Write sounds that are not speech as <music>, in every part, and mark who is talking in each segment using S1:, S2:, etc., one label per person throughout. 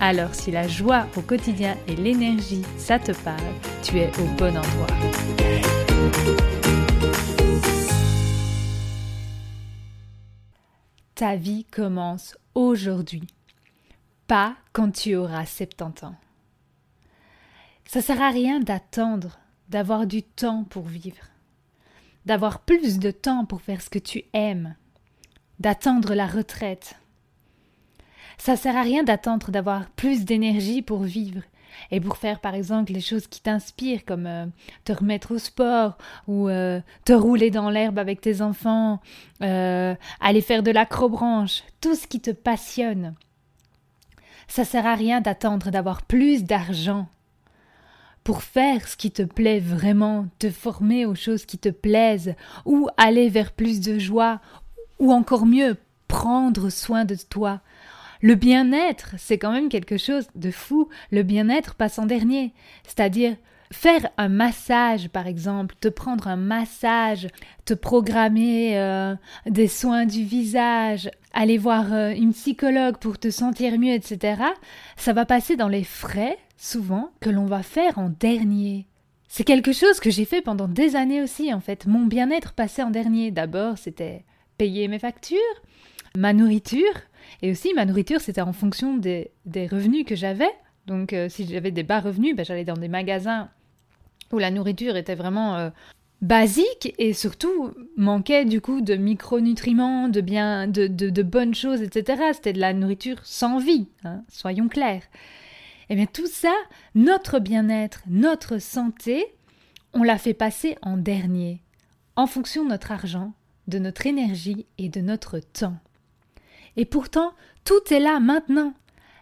S1: Alors si la joie au quotidien et l'énergie, ça te parle, tu es au bon endroit. Ta vie commence aujourd'hui, pas quand tu auras 70 ans. Ça sert à rien d'attendre, d'avoir du temps pour vivre, d'avoir plus de temps pour faire ce que tu aimes, d'attendre la retraite. Ça sert à rien d'attendre d'avoir plus d'énergie pour vivre et pour faire par exemple les choses qui t'inspirent comme euh, te remettre au sport ou euh, te rouler dans l'herbe avec tes enfants, euh, aller faire de l'acrobranche, tout ce qui te passionne. Ça sert à rien d'attendre d'avoir plus d'argent pour faire ce qui te plaît vraiment, te former aux choses qui te plaisent, ou aller vers plus de joie, ou encore mieux, prendre soin de toi. Le bien-être, c'est quand même quelque chose de fou. Le bien-être passe en dernier. C'est-à-dire faire un massage, par exemple, te prendre un massage, te programmer euh, des soins du visage, aller voir euh, une psychologue pour te sentir mieux, etc., ça va passer dans les frais souvent, que l'on va faire en dernier. C'est quelque chose que j'ai fait pendant des années aussi, en fait. Mon bien-être passait en dernier. D'abord, c'était payer mes factures, ma nourriture, et aussi ma nourriture, c'était en fonction des, revenus que j'avais. Donc, euh, si j'avais des bas revenus, ben, j'allais dans des magasins où la nourriture était vraiment euh, basique et surtout manquait du coup de micronutriments, de bien, de, de, bonnes choses, etc. C'était de la nourriture sans vie, hein, soyons clairs. Eh bien tout ça, notre bien-être, notre santé, on l'a fait passer en dernier, en fonction de notre argent, de notre énergie et de notre temps. Et pourtant, tout est là maintenant.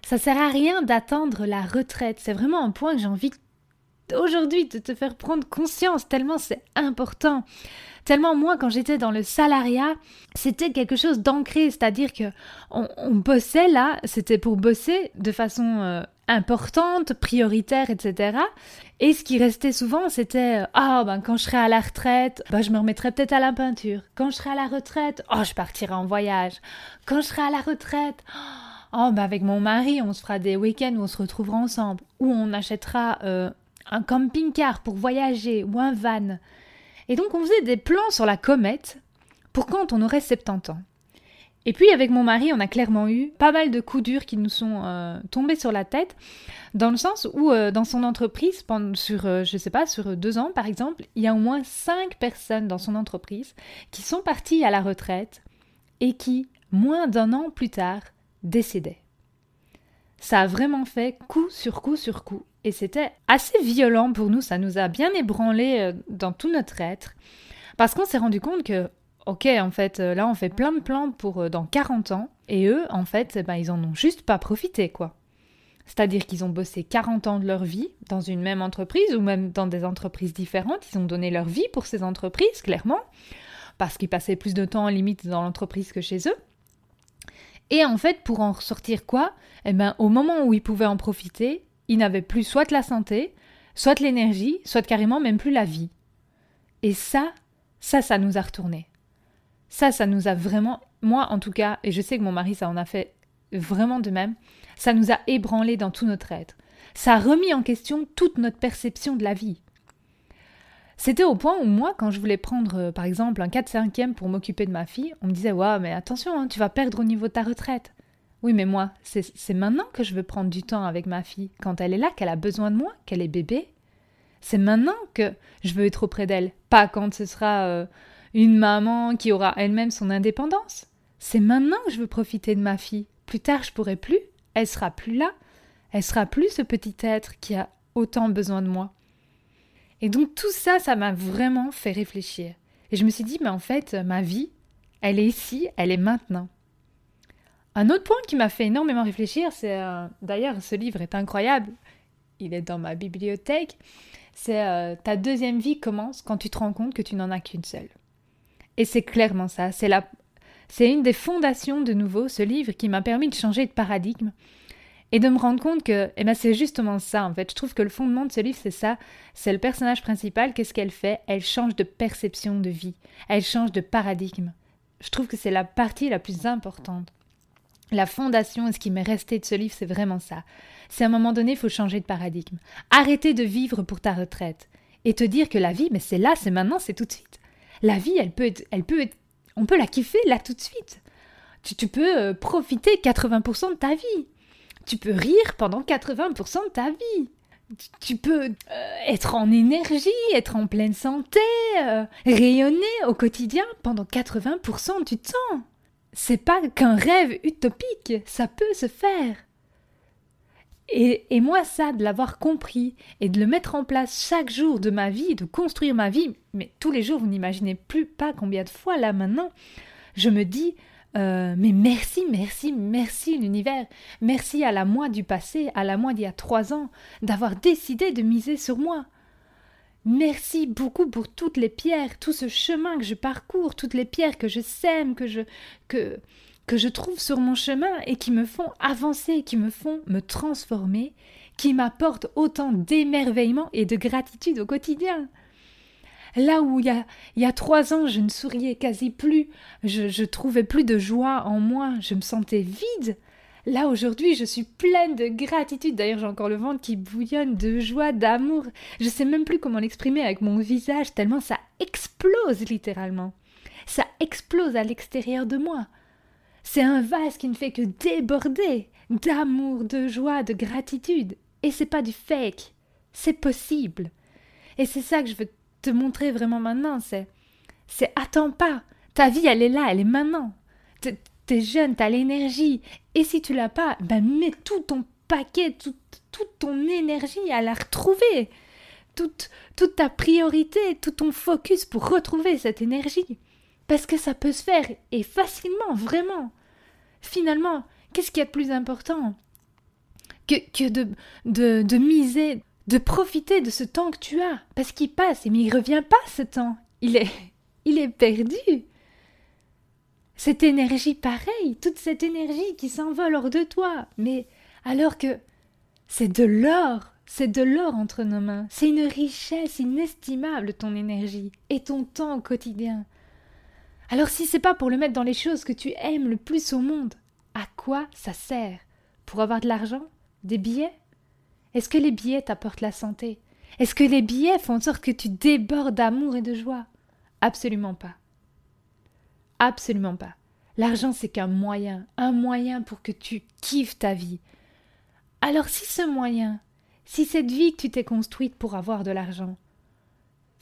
S1: Ça sert à rien d'attendre la retraite. C'est vraiment un point que j'ai envie aujourd'hui de te faire prendre conscience, tellement c'est important. Tellement moi, quand j'étais dans le salariat, c'était quelque chose d'ancré, c'est-à-dire que on, bossait là, c'était pour bosser de façon euh, importante, prioritaire, etc. Et ce qui restait souvent, c'était euh, ah ben quand je serai à la retraite, ben, je me remettrai peut-être à la peinture. Quand je serai à la retraite, oh je partirai en voyage. Quand je serai à la retraite, oh ben avec mon mari, on se fera des week-ends où on se retrouvera ensemble, ou on achètera euh, un camping-car pour voyager ou un van. Et donc on faisait des plans sur la comète pour quand on aurait 70 ans. Et puis avec mon mari, on a clairement eu pas mal de coups durs qui nous sont euh, tombés sur la tête, dans le sens où euh, dans son entreprise, pendant, sur, euh, je sais pas, sur deux ans par exemple, il y a au moins cinq personnes dans son entreprise qui sont parties à la retraite et qui, moins d'un an plus tard, décédaient. Ça a vraiment fait coup sur coup sur coup. Et c'était assez violent pour nous, ça nous a bien ébranlé dans tout notre être, parce qu'on s'est rendu compte que ok, en fait, euh, là, on fait plein de plans pour euh, dans 40 ans, et eux, en fait, eh ben, ils en ont juste pas profité, quoi. C'est-à-dire qu'ils ont bossé 40 ans de leur vie dans une même entreprise ou même dans des entreprises différentes. Ils ont donné leur vie pour ces entreprises, clairement, parce qu'ils passaient plus de temps en limite dans l'entreprise que chez eux. Et en fait, pour en ressortir quoi? Eh ben, au moment où ils pouvaient en profiter, ils n'avaient plus soit la santé, soit l'énergie, soit carrément même plus la vie. Et ça, ça, ça nous a retourné. Ça, ça nous a vraiment, moi en tout cas, et je sais que mon mari, ça en a fait vraiment de même, ça nous a ébranlé dans tout notre être. Ça a remis en question toute notre perception de la vie. C'était au point où moi, quand je voulais prendre, euh, par exemple, un 4-5e pour m'occuper de ma fille, on me disait Waouh, mais attention, hein, tu vas perdre au niveau de ta retraite. Oui, mais moi, c'est maintenant que je veux prendre du temps avec ma fille, quand elle est là, qu'elle a besoin de moi, qu'elle est bébé. C'est maintenant que je veux être auprès d'elle, pas quand ce sera euh, une maman qui aura elle-même son indépendance. C'est maintenant que je veux profiter de ma fille. Plus tard, je pourrai plus. Elle sera plus là. Elle sera plus ce petit être qui a autant besoin de moi. Et donc tout ça, ça m'a vraiment fait réfléchir. Et je me suis dit, mais en fait, ma vie, elle est ici, elle est maintenant. Un autre point qui m'a fait énormément réfléchir, c'est euh, d'ailleurs ce livre est incroyable, il est dans ma bibliothèque, c'est euh, ta deuxième vie commence quand tu te rends compte que tu n'en as qu'une seule. Et c'est clairement ça, c'est la c'est une des fondations de nouveau ce livre qui m'a permis de changer de paradigme et de me rendre compte que eh ben c'est justement ça en fait. Je trouve que le fondement de ce livre c'est ça, c'est le personnage principal, qu'est-ce qu'elle fait? Elle change de perception de vie, elle change de paradigme. Je trouve que c'est la partie la plus importante. La fondation et ce qui m'est resté de ce livre, c'est vraiment ça. C'est à un moment donné, il faut changer de paradigme. Arrêter de vivre pour ta retraite et te dire que la vie, mais c'est là, c'est maintenant, c'est tout de suite. La vie, elle peut être, elle peut on peut la kiffer là tout de suite. Tu, tu peux euh, profiter 80% de ta vie. Tu peux rire pendant 80% de ta vie. Tu, peux euh, être en énergie, être en pleine santé, euh, rayonner au quotidien pendant 80% du temps c'est pas qu'un rêve utopique, ça peut se faire. Et, moi, ça, de l'avoir compris et de le mettre en place chaque jour de ma vie, de construire ma vie, mais tous les jours, vous n'imaginez plus pas combien de fois là maintenant, je me dis, euh, mais merci, merci, merci l'univers, merci à la moi du passé, à la moi d'il y a trois ans, d'avoir décidé de miser sur moi. Merci beaucoup pour toutes les pierres, tout ce chemin que je parcours, toutes les pierres que je sème, que je que que je trouve sur mon chemin et qui me font avancer, qui me font me transformer, qui m'apportent autant d'émerveillement et de gratitude au quotidien. Là où il y a, il y a trois ans je ne souriais quasi plus, je, trouvais plus de joie en moi, je me sentais vide, Là aujourd'hui, je suis pleine de gratitude. D'ailleurs, j'ai encore le ventre qui bouillonne de joie, d'amour. Je sais même plus comment l'exprimer avec mon visage, tellement ça explose littéralement. Ça explose à l'extérieur de moi. C'est un vase qui ne fait que déborder d'amour, de joie, de gratitude. Et c'est pas du fake. C'est possible. Et c'est ça que je veux te montrer vraiment maintenant, c'est c'est attends pas. Ta vie, elle est là, elle est maintenant t'es jeune, t'as l'énergie. Et si tu l'as pas, ben mets tout ton paquet, toute, toute ton énergie à la retrouver. Toute, toute ta priorité, tout ton focus pour retrouver cette énergie. Parce que ça peut se faire, et facilement, vraiment. Finalement, qu'est-ce qu'il y a de plus important que, que de, de, de miser, de profiter de ce temps que tu as? Parce qu'il passe, mais il revient pas ce temps. Il est, <laughs> il est perdu. Cette énergie pareille, toute cette énergie qui s'envole hors de toi, mais alors que c'est de l'or, c'est de l'or entre nos mains, c'est une richesse inestimable ton énergie et ton temps au quotidien. Alors si c'est pas pour le mettre dans les choses que tu aimes le plus au monde, à quoi ça sert? Pour avoir de l'argent? Des billets? Est-ce que les billets t'apportent la santé? Est-ce que les billets font en sorte que tu débordes d'amour et de joie? Absolument pas. Absolument pas. L'argent, c'est qu'un moyen, un moyen pour que tu kiffes ta vie. Alors si ce moyen, si cette vie que tu t'es construite pour avoir de l'argent,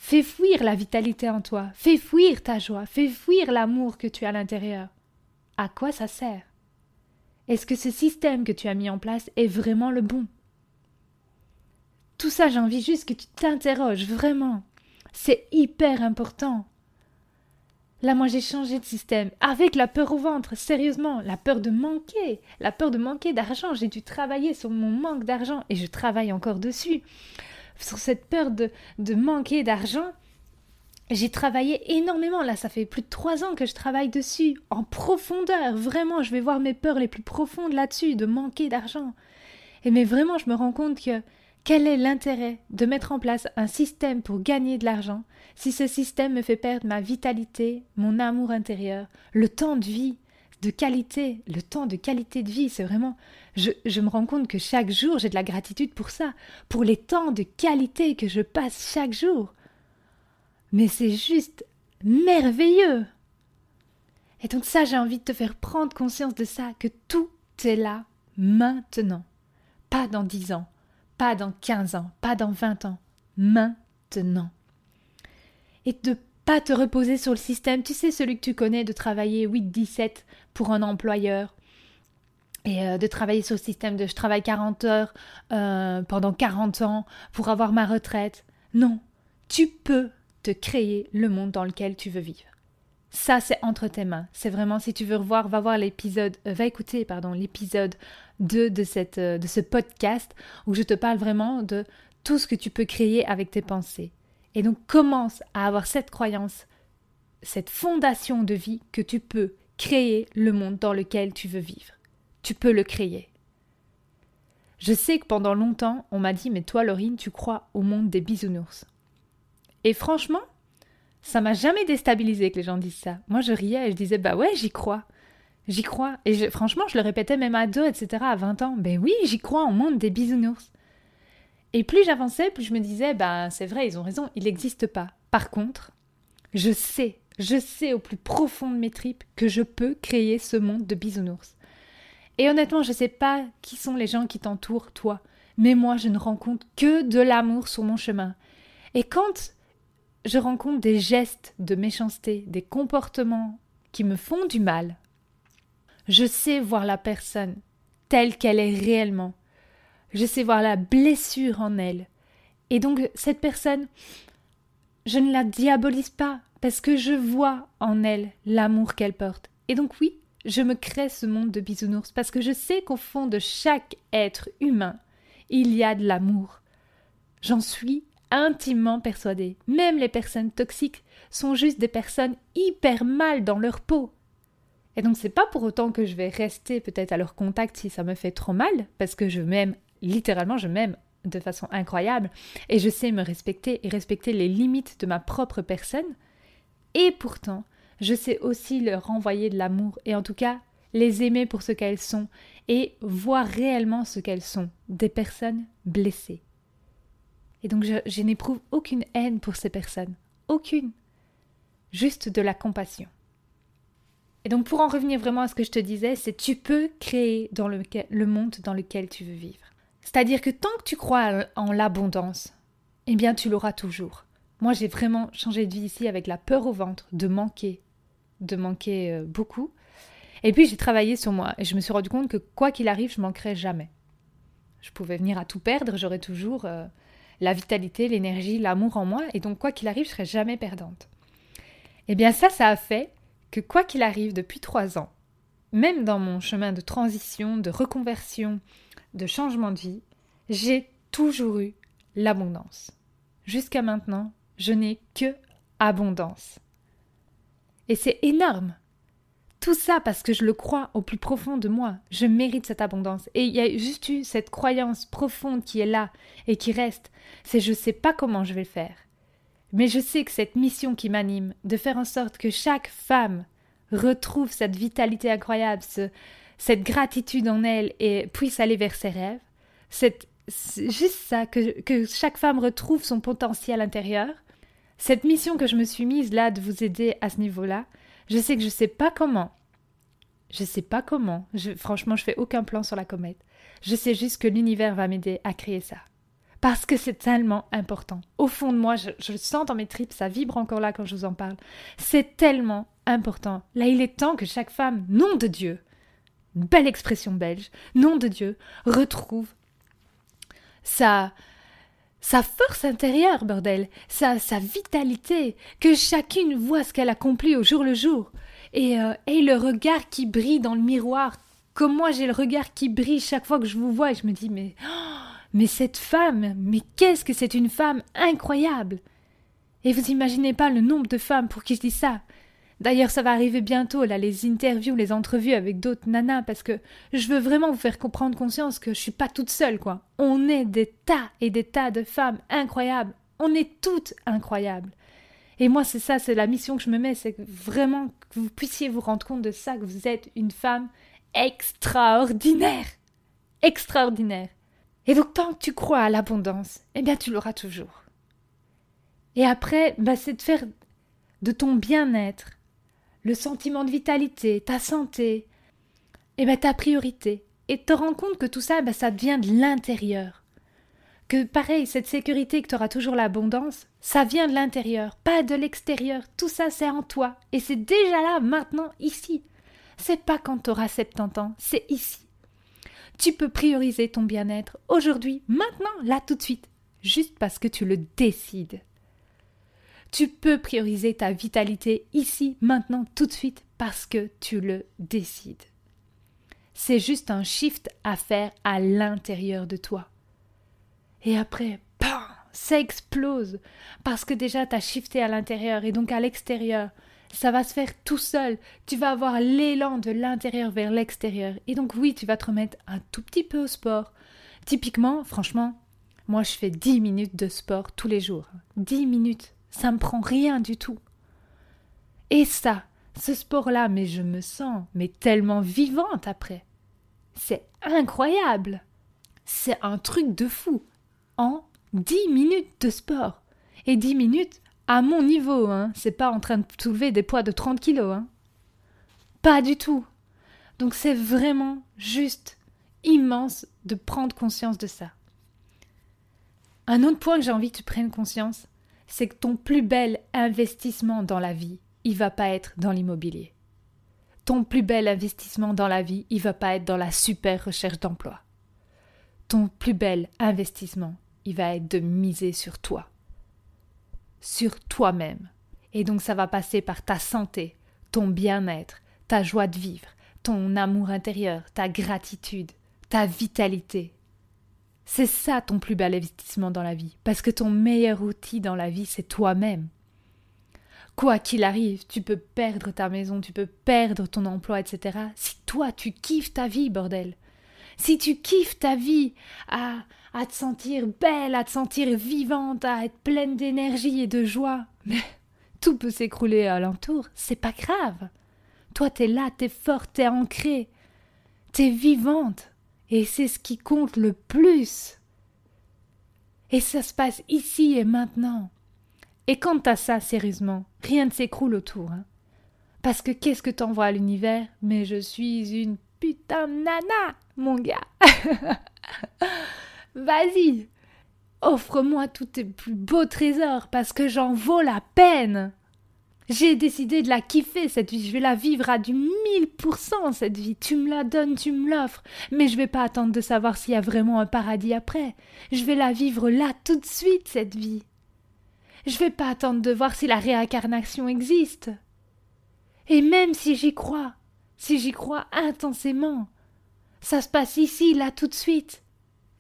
S1: fait fuir la vitalité en toi, fait fuir ta joie, fait fuir l'amour que tu as à l'intérieur, à quoi ça sert? Est-ce que ce système que tu as mis en place est vraiment le bon? Tout ça, j'ai envie juste que tu t'interroges vraiment. C'est hyper important. Là, moi, j'ai changé de système. Avec la peur au ventre, sérieusement, la peur de manquer, la peur de manquer d'argent. J'ai dû travailler sur mon manque d'argent et je travaille encore dessus. Sur cette peur de, de manquer d'argent, j'ai travaillé énormément. Là, ça fait plus de trois ans que je travaille dessus, en profondeur. Vraiment, je vais voir mes peurs les plus profondes là-dessus, de manquer d'argent. Et mais vraiment, je me rends compte que quel est l'intérêt de mettre en place un système pour gagner de l'argent si ce système me fait perdre ma vitalité, mon amour intérieur, le temps de vie, de qualité, le temps de qualité de vie, c'est vraiment... Je, me rends compte que chaque jour, j'ai de la gratitude pour ça, pour les temps de qualité que je passe chaque jour. Mais c'est juste merveilleux. Et donc ça, j'ai envie de te faire prendre conscience de ça, que tout est là maintenant, pas dans dix ans, pas dans 15 ans, pas dans 20 ans, maintenant. Et de pas te reposer sur le système, tu sais, celui que tu connais, de travailler 8-17 pour un employeur, et euh, de travailler sur le système de je travaille 40 heures euh, pendant 40 ans pour avoir ma retraite. Non, tu peux te créer le monde dans lequel tu veux vivre. Ça, c'est entre tes mains. C'est vraiment, si tu veux revoir, va voir l'épisode, euh, va écouter, pardon, l'épisode 2 de, cette, de ce podcast où je te parle vraiment de tout ce que tu peux créer avec tes pensées. Et donc, commence à avoir cette croyance, cette fondation de vie que tu peux créer le monde dans lequel tu veux vivre. Tu peux le créer. Je sais que pendant longtemps, on m'a dit Mais toi, Laurine, tu crois au monde des bisounours. Et franchement, ça m'a jamais déstabilisé que les gens disent ça. Moi, je riais et je disais Bah ouais, j'y crois. J'y crois. Et franchement, je le répétais même à deux, etc., à 20 ans. Ben oui, j'y crois au monde des bisounours. Et plus j'avançais, plus je me disais Bah c'est vrai, ils ont raison, il n'existe pas. Par contre, je sais, je sais au plus profond de mes tripes que je peux créer ce monde de bisounours. Et honnêtement, je ne sais pas qui sont les gens qui t'entourent, toi, mais moi, je ne rencontre que de l'amour sur mon chemin. Et quand je rencontre des gestes de méchanceté, des comportements qui me font du mal, je sais voir la personne telle qu'elle est réellement. Je sais voir la blessure en elle. Et donc, cette personne, je ne la diabolise pas, parce que je vois en elle l'amour qu'elle porte. Et donc, oui, je me crée ce monde de bisounours parce que je sais qu'au fond de chaque être humain, il y a de l'amour. J'en suis intimement persuadée. Même les personnes toxiques sont juste des personnes hyper mal dans leur peau. Et donc c'est pas pour autant que je vais rester peut-être à leur contact si ça me fait trop mal, parce que je m'aime, littéralement je m'aime de façon incroyable, et je sais me respecter et respecter les limites de ma propre personne. Et pourtant, je sais aussi leur renvoyer de l'amour et en tout cas les aimer pour ce qu'elles sont et voir réellement ce qu'elles sont, des personnes blessées. Et donc je, n'éprouve aucune haine pour ces personnes, aucune, juste de la compassion. Et donc pour en revenir vraiment à ce que je te disais, c'est tu peux créer dans le, le monde dans lequel tu veux vivre. C'est-à-dire que tant que tu crois en l'abondance, eh bien tu l'auras toujours. Moi j'ai vraiment changé de vie ici avec la peur au ventre de manquer, de manquer euh, beaucoup. Et puis j'ai travaillé sur moi et je me suis rendu compte que quoi qu'il arrive, je manquerai jamais. Je pouvais venir à tout perdre, j'aurais toujours euh, la vitalité, l'énergie, l'amour en moi, et donc quoi qu'il arrive, je serai jamais perdante. Et eh bien ça, ça a fait que quoi qu'il arrive depuis trois ans, même dans mon chemin de transition, de reconversion, de changement de vie, j'ai toujours eu l'abondance. Jusqu'à maintenant, je n'ai que abondance. Et c'est énorme. Tout ça parce que je le crois au plus profond de moi. Je mérite cette abondance. Et il y a juste eu cette croyance profonde qui est là et qui reste. C'est je ne sais pas comment je vais le faire. Mais je sais que cette mission qui m'anime, de faire en sorte que chaque femme retrouve cette vitalité incroyable, cette gratitude en elle et puisse aller vers ses rêves, c'est juste ça, que chaque femme retrouve son potentiel intérieur, cette mission que je me suis mise là de vous aider à ce niveau-là, je sais que je sais pas comment. Je sais pas comment. Franchement, je fais aucun plan sur la comète. Je sais juste que l'univers va m'aider à créer ça. Parce que c'est tellement important. Au fond de moi, je, je, le sens dans mes tripes, ça vibre encore là quand je vous en parle. C'est tellement important. Là, il est temps que chaque femme, nom de Dieu, belle expression belge, nom de Dieu, retrouve sa, sa force intérieure, bordel, sa, sa vitalité, que chacune voit ce qu'elle accomplit au jour le jour, et, euh, et le regard qui brille dans le miroir, comme moi j'ai le regard qui brille chaque fois que je vous vois, et je me dis, mais, oh, mais cette femme, mais qu'est-ce que c'est une femme incroyable! Et vous imaginez pas le nombre de femmes pour qui je dis ça, D'ailleurs, ça va arriver bientôt, là, les interviews, les entrevues avec d'autres nanas, parce que je veux vraiment vous faire comprendre conscience que je suis pas toute seule, quoi. On est des tas et des tas de femmes incroyables. On est toutes incroyables. Et moi, c'est ça, c'est la mission que je me mets, c'est vraiment que vous puissiez vous rendre compte de ça, que vous êtes une femme extraordinaire. Extraordinaire. Et donc, tant que tu crois à l'abondance, eh bien, tu l'auras toujours. Et après, bah, c'est de faire de ton bien-être le sentiment de vitalité, ta santé, et eh bien ta priorité. Et te rends compte que tout ça, ben, ça vient de l'intérieur. Que pareil, cette sécurité que tu auras toujours l'abondance, ça vient de l'intérieur, pas de l'extérieur. Tout ça, c'est en toi. Et c'est déjà là, maintenant, ici. C'est pas quand tu auras 70 ans, c'est ici. Tu peux prioriser ton bien-être aujourd'hui, maintenant, là, tout de suite, juste parce que tu le décides. Tu peux prioriser ta vitalité ici, maintenant, tout de suite, parce que tu le décides. C'est juste un shift à faire à l'intérieur de toi. Et après, bam, ça explose. Parce que déjà, tu as shifté à l'intérieur et donc à l'extérieur. Ça va se faire tout seul. Tu vas avoir l'élan de l'intérieur vers l'extérieur. Et donc, oui, tu vas te remettre un tout petit peu au sport. Typiquement, franchement, moi, je fais 10 minutes de sport tous les jours. 10 minutes. Ça me prend rien du tout. Et ça, ce sport-là, mais je me sens mais tellement vivante après. C'est incroyable. C'est un truc de fou. En 10 minutes de sport. Et 10 minutes à mon niveau, hein. C'est pas en train de soulever des poids de 30 kilos, hein. Pas du tout. Donc c'est vraiment juste immense de prendre conscience de ça. Un autre point que j'ai envie que tu prennes conscience, c'est que ton plus bel investissement dans la vie, il va pas être dans l'immobilier. Ton plus bel investissement dans la vie, il va pas être dans la super recherche d'emploi. Ton plus bel investissement, il va être de miser sur toi. Sur toi-même. Et donc ça va passer par ta santé, ton bien-être, ta joie de vivre, ton amour intérieur, ta gratitude, ta vitalité. C'est ça ton plus bel investissement dans la vie, parce que ton meilleur outil dans la vie, c'est toi-même. Quoi qu'il arrive, tu peux perdre ta maison, tu peux perdre ton emploi, etc. Si toi, tu kiffes ta vie, bordel. Si tu kiffes ta vie à, à te sentir belle, à te sentir vivante, à être pleine d'énergie et de joie, mais <laughs> tout peut s'écrouler alentour, c'est pas grave. Toi, t'es là, t'es forte, t'es ancrée, t'es vivante, et c'est ce qui compte le plus. Et ça se passe ici et maintenant. Et quant à ça, sérieusement, rien ne s'écroule autour. Hein. Parce que qu'est-ce que t'envoies à l'univers? Mais je suis une putain nana, mon gars. <laughs> Vas-y, offre-moi tous tes plus beaux trésors parce que j'en vaux la peine. J'ai décidé de la kiffer, cette vie. Je vais la vivre à du mille pour cent, cette vie. Tu me la donnes, tu me l'offres. Mais je vais pas attendre de savoir s'il y a vraiment un paradis après. Je vais la vivre là, tout de suite, cette vie. Je vais pas attendre de voir si la réincarnation existe. Et même si j'y crois, si j'y crois intensément, ça se passe ici, là, tout de suite.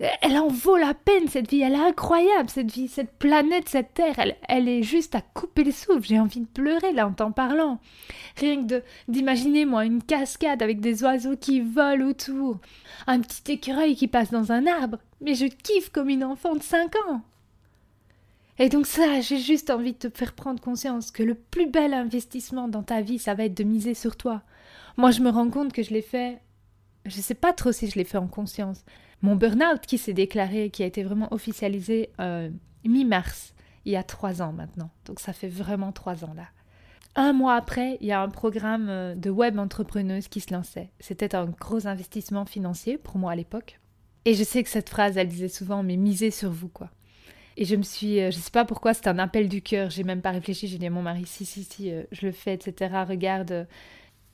S1: Elle en vaut la peine, cette vie. Elle est incroyable, cette vie. Cette planète, cette terre, elle, est juste à couper le souffle. J'ai envie de pleurer, là, en t'en parlant. Rien que d'imaginer, moi, une cascade avec des oiseaux qui volent autour. Un petit écureuil qui passe dans un arbre. Mais je kiffe comme une enfant de cinq ans. Et donc ça, j'ai juste envie de te faire prendre conscience que le plus bel investissement dans ta vie, ça va être de miser sur toi. Moi, je me rends compte que je l'ai fait. Je sais pas trop si je l'ai fait en conscience. Mon burn-out qui s'est déclaré, qui a été vraiment officialisé euh, mi-mars, il y a trois ans maintenant. Donc ça fait vraiment trois ans là. Un mois après, il y a un programme euh, de web entrepreneuse qui se lançait. C'était un gros investissement financier pour moi à l'époque. Et je sais que cette phrase, elle disait souvent, mais misez sur vous, quoi. Et je me suis, euh, je sais pas pourquoi, c'était un appel du cœur. J'ai même pas réfléchi. J'ai dit à mon mari, si, si, si, je le fais, etc. Regarde,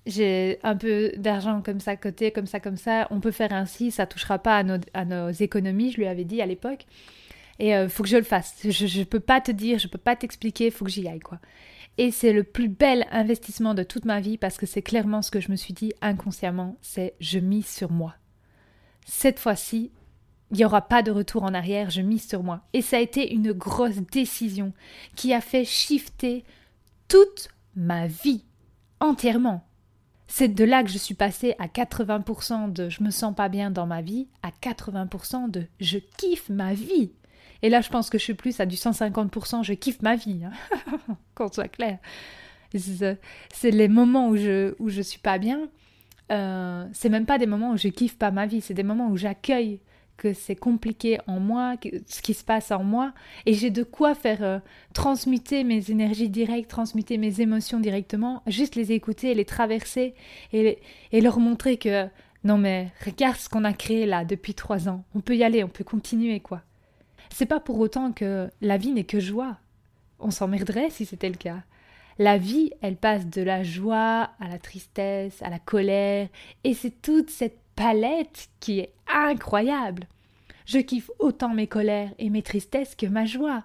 S1: j'ai un peu d'argent comme ça côté, comme ça, comme ça, on peut faire ainsi, ça touchera pas à nos, à économies, je lui avais dit à l'époque. Et euh, faut que je le fasse. Je, ne peux pas te dire, je peux pas t'expliquer, faut que j'y aille, quoi. Et c'est le plus bel investissement de toute ma vie parce que c'est clairement ce que je me suis dit inconsciemment, c'est je mise sur moi. Cette fois-ci, il n'y aura pas de retour en arrière, je mise sur moi. Et ça a été une grosse décision qui a fait shifter toute ma vie entièrement. C'est de là que je suis passée à 80% de je me sens pas bien dans ma vie à 80% de je kiffe ma vie. Et là, je pense que je suis plus à du 150% je kiffe ma vie. Hein. <laughs> Qu'on soit clair. C'est les moments où je, où je suis pas bien. Euh, c'est même pas des moments où je kiffe pas ma vie, c'est des moments où j'accueille que c'est compliqué en moi, ce qui se passe en moi, et j'ai de quoi faire euh, transmuter mes énergies directes, transmuter mes émotions directement, juste les écouter, les traverser et, et leur montrer que non mais regarde ce qu'on a créé là depuis trois ans, on peut y aller, on peut continuer quoi. C'est pas pour autant que la vie n'est que joie. On s'emmerderait si c'était le cas. La vie, elle passe de la joie à la tristesse, à la colère, et c'est toute cette palette qui est incroyable. Je kiffe autant mes colères et mes tristesses que ma joie.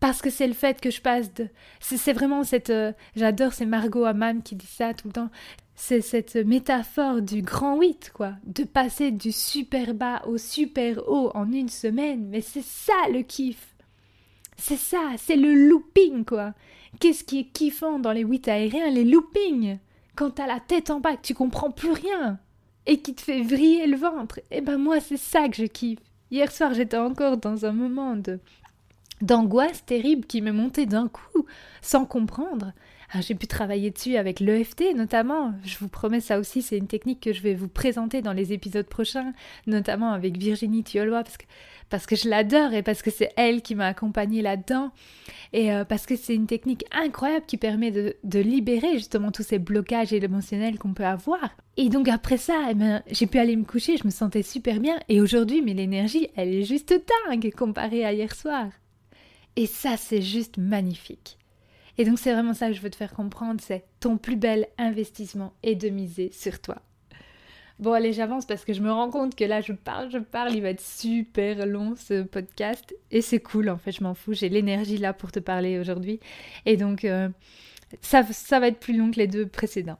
S1: parce que c'est le fait que je passe de... C'est vraiment cette... Euh, j'adore, c'est Margot Hammam qui dit ça tout le temps. C'est cette métaphore du grand 8, quoi. De passer du super bas au super haut en une semaine. Mais c'est ça le kiff. C'est ça, c'est le looping, quoi. Qu'est-ce qui est kiffant dans les 8 aériens? Les loopings. Quand t'as la tête en bas, que tu comprends plus rien. Et qui te fait vriller le ventre. Eh ben moi, c'est ça que je kiffe. Hier soir, j'étais encore dans un moment de d'angoisse terrible qui me montait d'un coup, sans comprendre. Ah, j'ai pu travailler dessus avec l'EFT notamment. Je vous promets ça aussi, c'est une technique que je vais vous présenter dans les épisodes prochains, notamment avec Virginie Thiolois, parce que, parce que je l'adore et parce que c'est elle qui m'a accompagnée là-dedans. Et euh, parce que c'est une technique incroyable qui permet de, de libérer justement tous ces blocages émotionnels qu'on peut avoir. Et donc après ça, eh ben, j'ai pu aller me coucher, je me sentais super bien. Et aujourd'hui, mais l'énergie, elle est juste dingue comparée à hier soir. Et ça, c'est juste magnifique. Et donc c'est vraiment ça que je veux te faire comprendre, c'est ton plus bel investissement est de miser sur toi. Bon allez, j'avance parce que je me rends compte que là je parle, je parle, il va être super long ce podcast et c'est cool en fait, je m'en fous, j'ai l'énergie là pour te parler aujourd'hui et donc euh, ça, ça va être plus long que les deux précédents.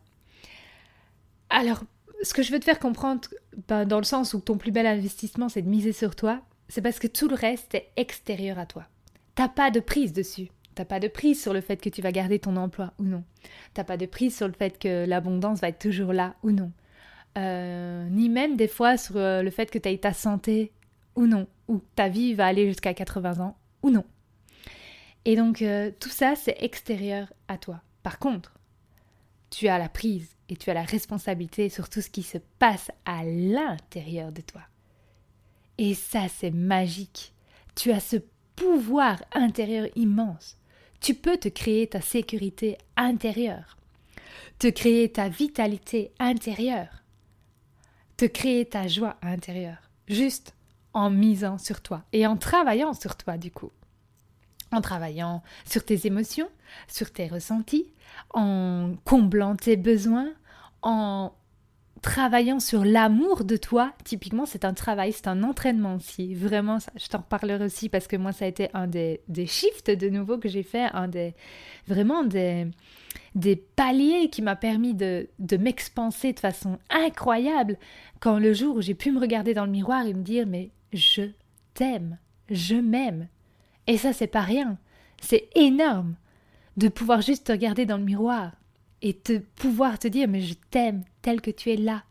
S1: Alors, ce que je veux te faire comprendre, ben, dans le sens où ton plus bel investissement c'est de miser sur toi, c'est parce que tout le reste est extérieur à toi. T'as pas de prise dessus. T'as pas de prise sur le fait que tu vas garder ton emploi ou non. T'as pas de prise sur le fait que l'abondance va être toujours là ou non. Euh, ni même des fois sur euh, le fait que tu ta santé ou non, ou ta vie va aller jusqu'à 80 ans ou non. Et donc euh, tout ça, c'est extérieur à toi. Par contre, tu as la prise et tu as la responsabilité sur tout ce qui se passe à l'intérieur de toi. Et ça, c'est magique. Tu as ce pouvoir intérieur immense. Tu peux te créer ta sécurité intérieure, te créer ta vitalité intérieure, te créer ta joie intérieure, juste en misant sur toi et en travaillant sur toi du coup. En travaillant sur tes émotions, sur tes ressentis, en comblant tes besoins, en travaillant sur l'amour de toi, typiquement, c'est un travail, c'est un entraînement aussi. Vraiment, je t'en parlerai aussi parce que moi, ça a été un des, des shifts de nouveau que j'ai fait, un des vraiment des, des paliers qui m'a permis de, de m'expanser de façon incroyable quand le jour où j'ai pu me regarder dans le miroir et me dire mais je t'aime, je m'aime. Et ça, c'est pas rien. C'est énorme de pouvoir juste te regarder dans le miroir et te pouvoir te dire mais je t'aime tel que tu es là.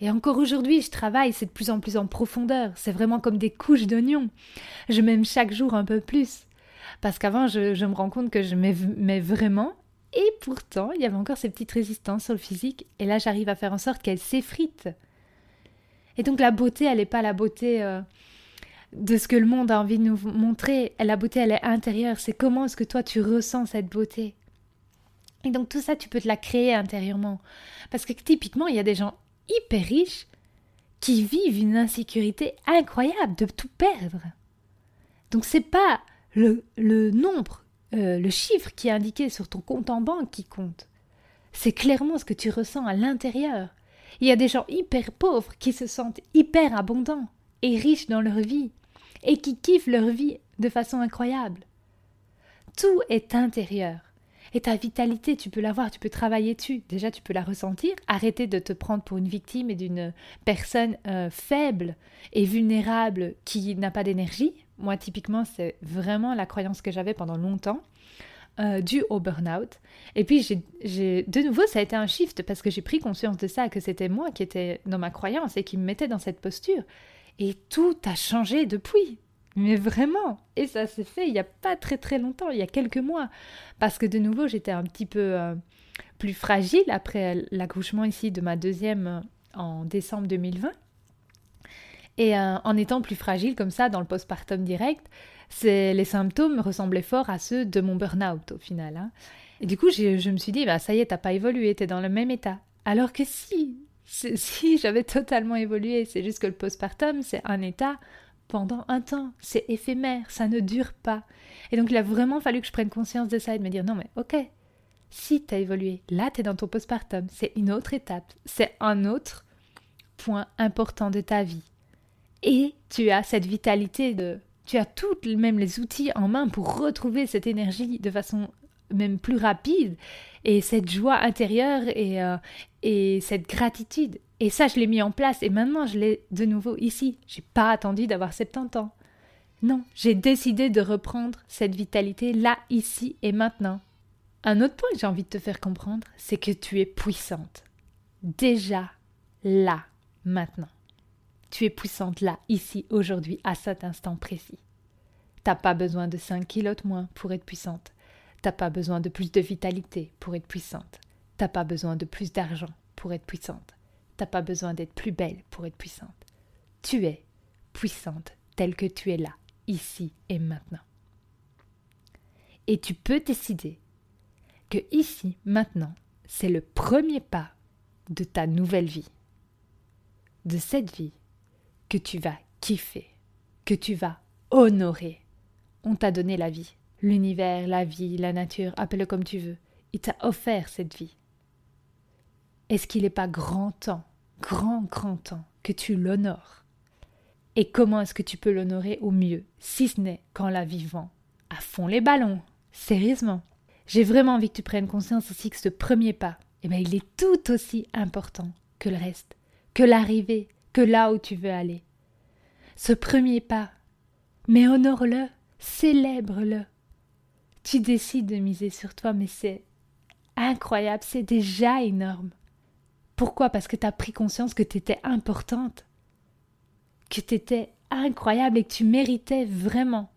S1: Et encore aujourd'hui, je travaille, c'est de plus en plus en profondeur, c'est vraiment comme des couches d'oignons. Je m'aime chaque jour un peu plus. Parce qu'avant, je, me rends compte que je m'aimais vraiment, et pourtant, il y avait encore ces petites résistances sur le physique, et là, j'arrive à faire en sorte qu'elles s'effritent. Et donc, la beauté, elle n'est pas la beauté euh, de ce que le monde a envie de nous montrer. La beauté, elle est intérieure. C'est comment est-ce que toi, tu ressens cette beauté? Et donc tout ça, tu peux te la créer intérieurement. Parce que typiquement, il y a des gens hyper riches qui vivent une insécurité incroyable de tout perdre. Donc c'est pas le, le nombre, euh, le chiffre qui est indiqué sur ton compte en banque qui compte. C'est clairement ce que tu ressens à l'intérieur. Il y a des gens hyper pauvres qui se sentent hyper abondants et riches dans leur vie et qui kiffent leur vie de façon incroyable. Tout est intérieur. Et ta vitalité, tu peux l'avoir, tu peux travailler dessus. Déjà, tu peux la ressentir. Arrêter de te prendre pour une victime et d'une personne euh, faible et vulnérable qui n'a pas d'énergie. Moi, typiquement, c'est vraiment la croyance que j'avais pendant longtemps. Euh, dû au burn-out. Et puis, j'ai, de nouveau, ça a été un shift parce que j'ai pris conscience de ça, que c'était moi qui étais dans ma croyance et qui me mettait dans cette posture. Et tout a changé depuis. Mais vraiment Et ça s'est fait il n'y a pas très très longtemps, il y a quelques mois. Parce que de nouveau, j'étais un petit peu euh, plus fragile après l'accouchement ici de ma deuxième euh, en décembre 2020. Et euh, en étant plus fragile comme ça dans le postpartum direct, les symptômes ressemblaient fort à ceux de mon burn-out au final. Hein. Et du coup, je me suis dit, bah, ça y est, t'as pas évolué, t'es dans le même état. Alors que si, <laughs> si j'avais totalement évolué, c'est juste que le postpartum, c'est un état pendant un temps. C'est éphémère, ça ne dure pas. Et donc il a vraiment fallu que je prenne conscience de ça et de me dire non mais ok, si tu as évolué, là tu es dans ton postpartum, c'est une autre étape, c'est un autre point important de ta vie. Et tu as cette vitalité de Tu as toutes même les outils en main pour retrouver cette énergie de façon même plus rapide et cette joie intérieure et, euh, et cette gratitude. Et ça, je l'ai mis en place et maintenant je l'ai de nouveau ici. J'ai pas attendu d'avoir 70 ans. Non, j'ai décidé de reprendre cette vitalité là, ici et maintenant. Un autre point que j'ai envie de te faire comprendre, c'est que tu es puissante. Déjà, là, maintenant. Tu es puissante là, ici, aujourd'hui, à cet instant précis. T'as pas besoin de 5 kilos de moins pour être puissante. T'as pas besoin de plus de vitalité pour être puissante. T'as pas besoin de plus d'argent pour être puissante. T'as pas besoin d'être plus belle pour être puissante. Tu es puissante telle que tu es là, ici et maintenant. Et tu peux décider que ici, maintenant, c'est le premier pas de ta nouvelle vie, de cette vie que tu vas kiffer, que tu vas honorer. On t'a donné la vie, l'univers, la vie, la nature, appelle-le comme tu veux. Il t'a offert cette vie. Est-ce qu'il n'est pas grand temps, grand, grand temps que tu l'honores Et comment est-ce que tu peux l'honorer au mieux, si ce n'est qu'en la vivant à fond les ballons Sérieusement? J'ai vraiment envie que tu prennes conscience aussi que ce premier pas, eh ben, il est tout aussi important que le reste, que l'arrivée, que là où tu veux aller. Ce premier pas, mais honore-le, célèbre-le. Tu décides de miser sur toi, mais c'est incroyable, c'est déjà énorme. Pourquoi? Parce que tu as pris conscience que tu étais importante, que tu étais incroyable et que tu méritais vraiment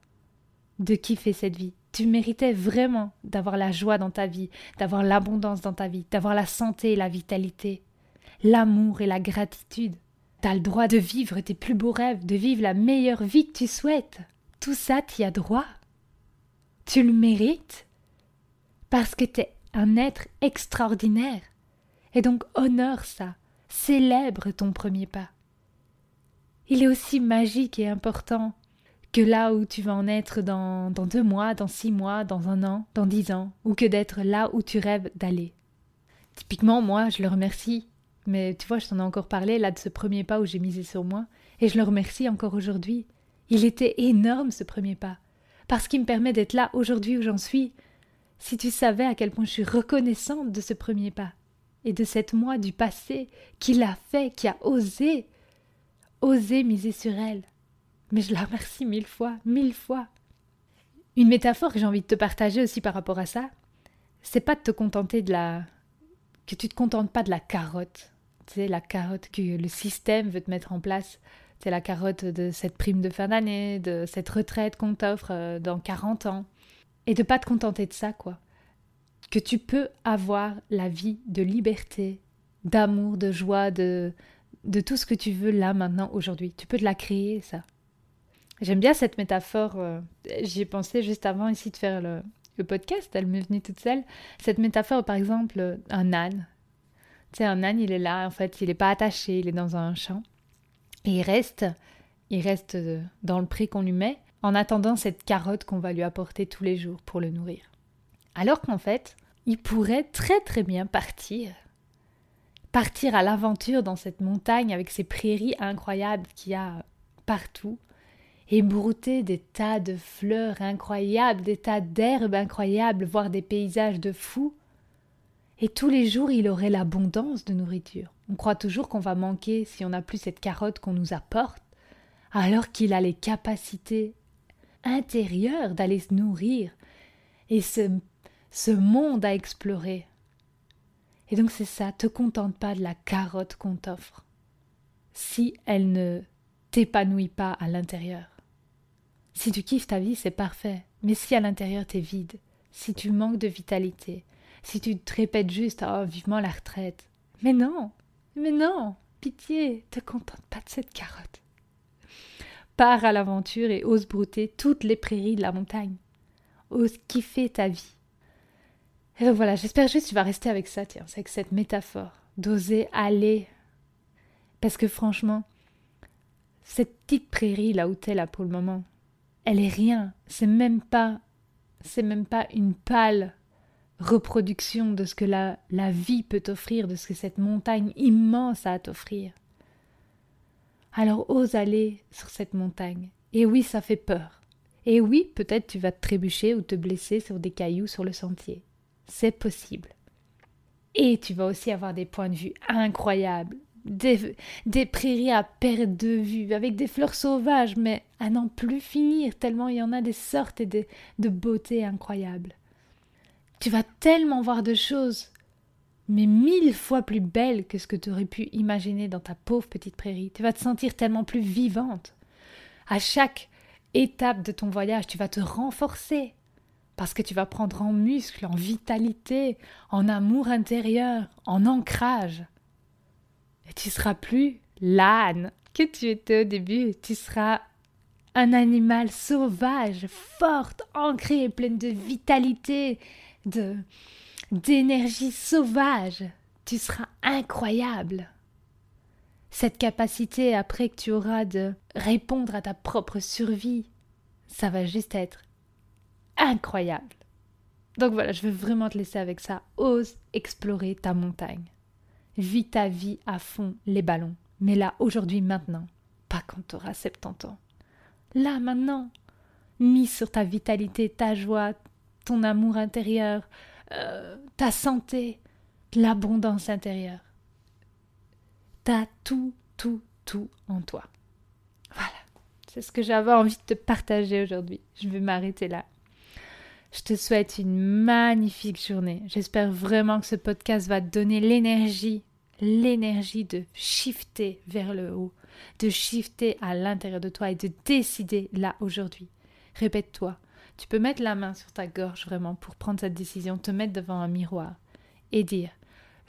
S1: de kiffer cette vie tu méritais vraiment d'avoir la joie dans ta vie, d'avoir l'abondance dans ta vie, d'avoir la santé et la vitalité, l'amour et la gratitude. Tu as le droit de vivre tes plus beaux rêves, de vivre la meilleure vie que tu souhaites. Tout ça, tu y as droit. Tu le mérites parce que tu es un être extraordinaire. Et donc honore ça, célèbre ton premier pas. Il est aussi magique et important que là où tu vas en être dans, deux mois, dans six mois, dans un an, dans dix ans, ou que d'être là où tu rêves d'aller. Typiquement, moi, je le remercie, mais tu vois, je t'en ai encore parlé là de ce premier pas où j'ai misé sur moi, et je le remercie encore aujourd'hui. Il était énorme ce premier pas, parce qu'il me permet d'être là aujourd'hui où j'en suis. Si tu savais à quel point je suis reconnaissante de ce premier pas, et de cette moi du passé qui l'a fait, qui a osé, osé miser sur elle mais je la remercie mille fois, mille fois. Une métaphore que j'ai envie de te partager aussi par rapport à ça, c'est pas de te contenter de la. que tu te contentes pas de la carotte. Tu sais, la carotte que le système veut te mettre en place. C'est la carotte de cette prime de fin d'année, de cette retraite qu'on t'offre euh, dans 40 ans. Et de pas te contenter de ça, quoi. Que tu peux avoir la vie de liberté, d'amour, de joie, de, de tout ce que tu veux là, maintenant, aujourd'hui. Tu peux te la créer, ça. J'aime bien cette métaphore. Euh, j'y ai pensé juste avant ici de faire le, podcast. Elle m'est venue toute seule. Cette métaphore, par exemple, un âne. Tu sais, un âne, il est là. En fait, il n'est pas attaché. Il est dans un champ. Et il reste, il reste dans le pré qu'on lui met en attendant cette carotte qu'on va lui apporter tous les jours pour le nourrir. Alors qu'en fait, il pourrait très très bien partir. Partir à l'aventure dans cette montagne avec ces prairies incroyables qu'il y a partout ébrouter des tas de fleurs incroyables, des tas d'herbes incroyables, voire des paysages de fous. Et tous les jours il aurait l'abondance de nourriture. On croit toujours qu'on va manquer si on n'a plus cette carotte qu'on nous apporte, alors qu'il a les capacités intérieures d'aller se nourrir et ce, ce monde à explorer. Et donc c'est ça, te contente pas de la carotte qu'on t'offre, si elle ne t'épanouit pas à l'intérieur. Si tu kiffes ta vie, c'est parfait. Mais si à l'intérieur t'es vide, si tu manques de vitalité, si tu te répètes juste oh vivement la retraite. Mais non, mais non, pitié, te contente pas de cette carotte. Pars à l'aventure et ose brouter toutes les prairies de la montagne. Ose kiffer ta vie. Voilà, j'espère juste que tu vas rester avec ça, tiens, avec cette métaphore, d'oser aller. Parce que franchement, cette petite prairie là où t'es là pour le moment, elle est rien. C'est même pas, c'est même pas une pâle reproduction de ce que la, la vie peut t'offrir, de ce que cette montagne immense a à t'offrir. Alors ose aller sur cette montagne. Et oui, ça fait peur. Et oui, peut-être tu vas te trébucher ou te blesser sur des cailloux sur le sentier. C'est possible. Et tu vas aussi avoir des points de vue incroyables, des, des, prairies à perte de vue, avec des fleurs sauvages, mais à n'en plus finir, tellement il y en a des sortes et de, de beauté incroyables. Tu vas tellement voir de choses, mais mille fois plus belles que ce que tu aurais pu imaginer dans ta pauvre petite prairie. Tu vas te sentir tellement plus vivante. À chaque étape de ton voyage, tu vas te renforcer, parce que tu vas prendre en muscle, en vitalité, en amour intérieur, en ancrage. Et tu seras plus l'âne que tu étais au début, tu seras un animal sauvage, forte, ancré, pleine de vitalité, de d'énergie sauvage. Tu seras incroyable. Cette capacité après que tu auras de répondre à ta propre survie, ça va juste être incroyable. Donc voilà, je veux vraiment te laisser avec ça. Ose explorer ta montagne. Vis ta vie à fond, les ballons. Mais là, aujourd'hui, maintenant. Pas quand tu auras 70 ans. Là, maintenant. Mise sur ta vitalité, ta joie, ton amour intérieur, euh, ta santé, l'abondance intérieure. T'as tout, tout, tout en toi. Voilà. C'est ce que j'avais envie de te partager aujourd'hui. Je vais m'arrêter là. Je te souhaite une magnifique journée. J'espère vraiment que ce podcast va te donner l'énergie, l'énergie de shifter vers le haut, de shifter à l'intérieur de toi et de décider là aujourd'hui. Répète-toi. Tu peux mettre la main sur ta gorge vraiment pour prendre cette décision, te mettre devant un miroir et dire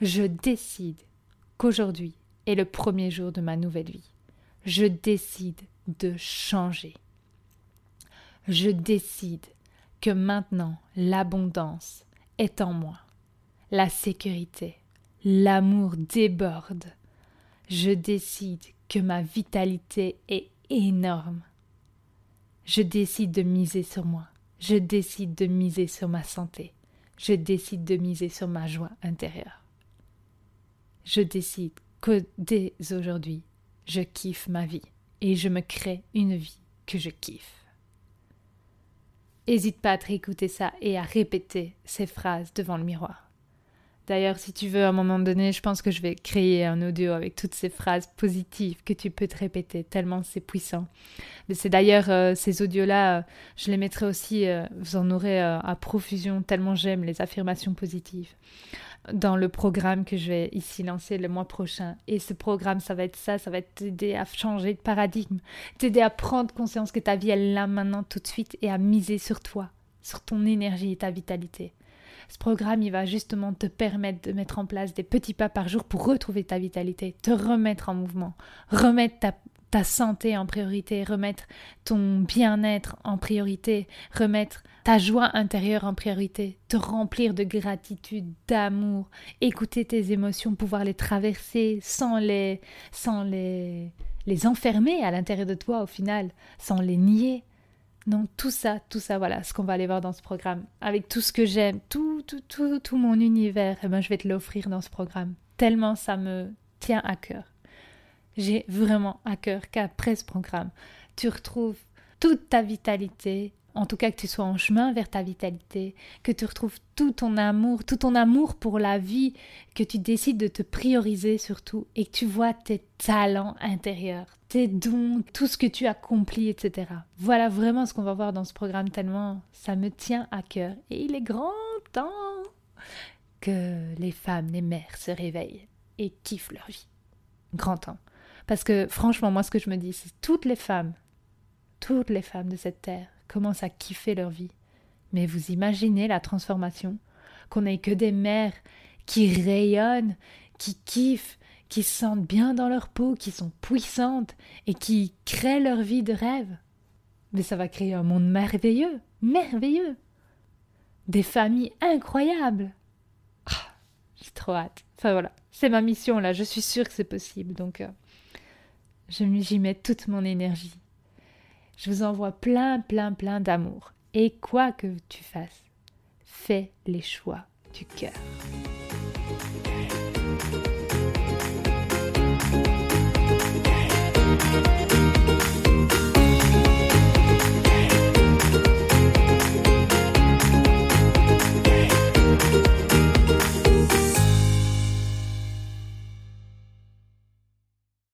S1: Je décide qu'aujourd'hui est le premier jour de ma nouvelle vie. Je décide de changer. Je décide maintenant l'abondance est en moi, la sécurité, l'amour déborde. Je décide que ma vitalité est énorme. Je décide de miser sur moi. Je décide de miser sur ma santé. Je décide de miser sur ma joie intérieure. Je décide que dès aujourd'hui, je kiffe ma vie et je me crée une vie que je kiffe. Hésite pas à te réécouter ça et à répéter ces phrases devant le miroir. D'ailleurs, si tu veux, à un moment donné, je pense que je vais créer un audio avec toutes ces phrases positives que tu peux te répéter, tellement c'est puissant. Mais c'est d'ailleurs euh, ces audios-là, euh, je les mettrai aussi, euh, vous en aurez à profusion, tellement j'aime les affirmations positives dans le programme que je vais ici lancer le mois prochain. Et ce programme, ça va être ça, ça va t'aider à changer de paradigme, t'aider à prendre conscience que ta vie, elle est là maintenant tout de suite et à miser sur toi, sur ton énergie et ta vitalité. Ce programme, il va justement te permettre de mettre en place des petits pas par jour pour retrouver ta vitalité, te remettre en mouvement, remettre ta, ta santé en priorité, remettre ton bien-être en priorité, remettre ta joie intérieure en priorité, te remplir de gratitude, d'amour, écouter tes émotions, pouvoir les traverser sans les sans les les enfermer à l'intérieur de toi au final, sans les nier. Non, tout ça, tout ça, voilà, ce qu'on va aller voir dans ce programme. Avec tout ce que j'aime, tout, tout, tout, tout mon univers, eh ben, je vais te l'offrir dans ce programme. Tellement ça me tient à cœur. J'ai vraiment à cœur qu'après ce programme, tu retrouves toute ta vitalité, en tout cas que tu sois en chemin vers ta vitalité, que tu retrouves tout ton amour, tout ton amour pour la vie, que tu décides de te prioriser surtout et que tu vois tes talents intérieurs, tes dons, tout ce que tu accomplis, etc. Voilà vraiment ce qu'on va voir dans ce programme tellement ça me tient à cœur et il est grand temps que les femmes, les mères se réveillent et kiffent leur vie. Grand temps. Parce que franchement, moi, ce que je me dis, c'est toutes les femmes, toutes les femmes de cette terre commencent à kiffer leur vie. Mais vous imaginez la transformation Qu'on n'ait que des mères qui rayonnent, qui kiffent, qui se sentent bien dans leur peau, qui sont puissantes et qui créent leur vie de rêve. Mais ça va créer un monde merveilleux, merveilleux. Des familles incroyables. Ah, j'ai trop hâte. Enfin voilà, c'est ma mission là, je suis sûre que c'est possible. Donc euh, J'y mets toute mon énergie. Je vous envoie plein, plein, plein d'amour. Et quoi que tu fasses, fais les choix du cœur.